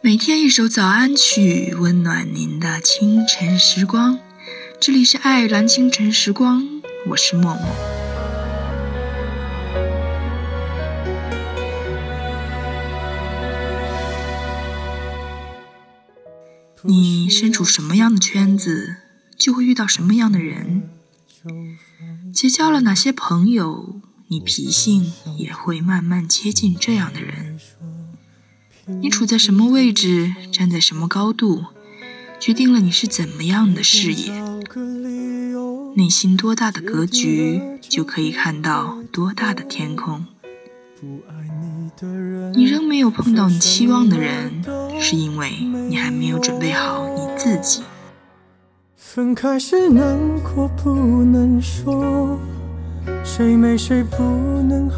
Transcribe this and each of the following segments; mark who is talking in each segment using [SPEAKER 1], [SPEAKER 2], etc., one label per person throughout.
[SPEAKER 1] 每天一首早安曲，温暖您的清晨时光。这里是爱尔兰清晨时光，我是默默。你身处什么样的圈子，就会遇到什么样的人。结交了哪些朋友，你脾性也会慢慢接近这样的人。你处在什么位置，站在什么高度，决定了你是怎么样的视野。内心多大的格局，就可以看到多大的天空。你仍没有碰到你期望的人，是因为你还没有准备好你自己。
[SPEAKER 2] 分开时难过不能说，谁没谁不能好。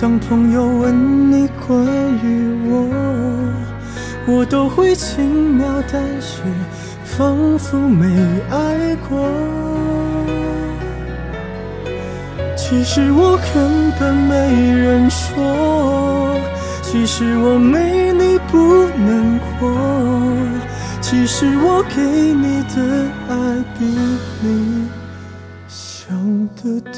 [SPEAKER 2] 当朋友问你关于我，我都会轻描淡写，仿佛没爱过。其实我根本没人说，其实我没你不能活，其实我给你的爱比你想的多。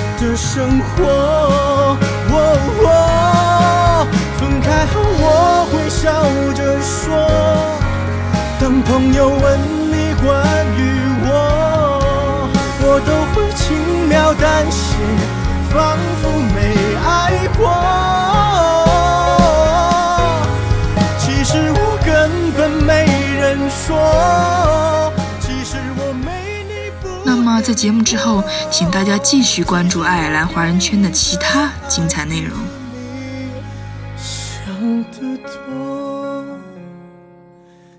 [SPEAKER 2] 的生活，分开后我会笑着说，当朋友问你关于我，我都会轻描淡写，仿佛没爱过。其实我根本没人说。
[SPEAKER 1] 在节目之后，请大家继续关注爱尔兰华人圈的其他精彩内容。
[SPEAKER 2] 想得多，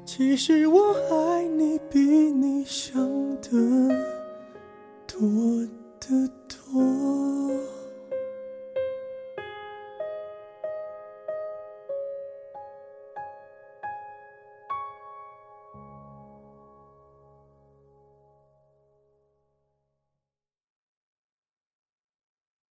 [SPEAKER 2] 其实我爱你比你想的多得多。